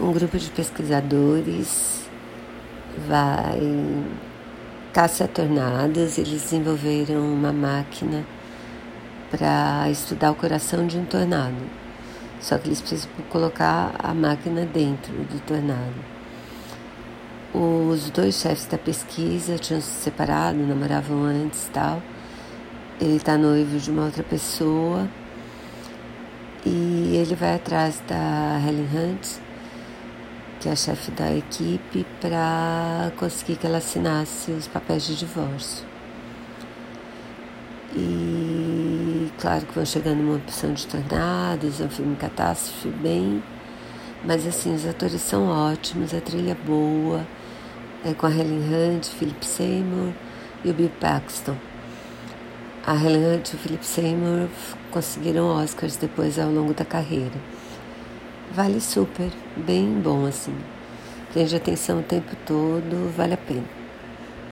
um grupo de pesquisadores vai caça tornados. Eles desenvolveram uma máquina para estudar o coração de um tornado. Só que eles precisam colocar a máquina dentro do tornado. Os dois chefes da pesquisa tinham se separado, namoravam antes tal. Ele está noivo de uma outra pessoa e ele vai atrás da Helen Hunt que é a chefe da equipe, para conseguir que ela assinasse os papéis de divórcio. E claro que vão chegando uma opção de tornados, é um filme catástrofe bem, mas assim, os atores são ótimos, a trilha é boa, é com a Helen Hunt, Philip Seymour e o Bill Paxton. A Helen Hunt e o Philip Seymour conseguiram Oscars depois ao longo da carreira. Vale super, bem bom assim. Prende atenção o tempo todo, vale a pena.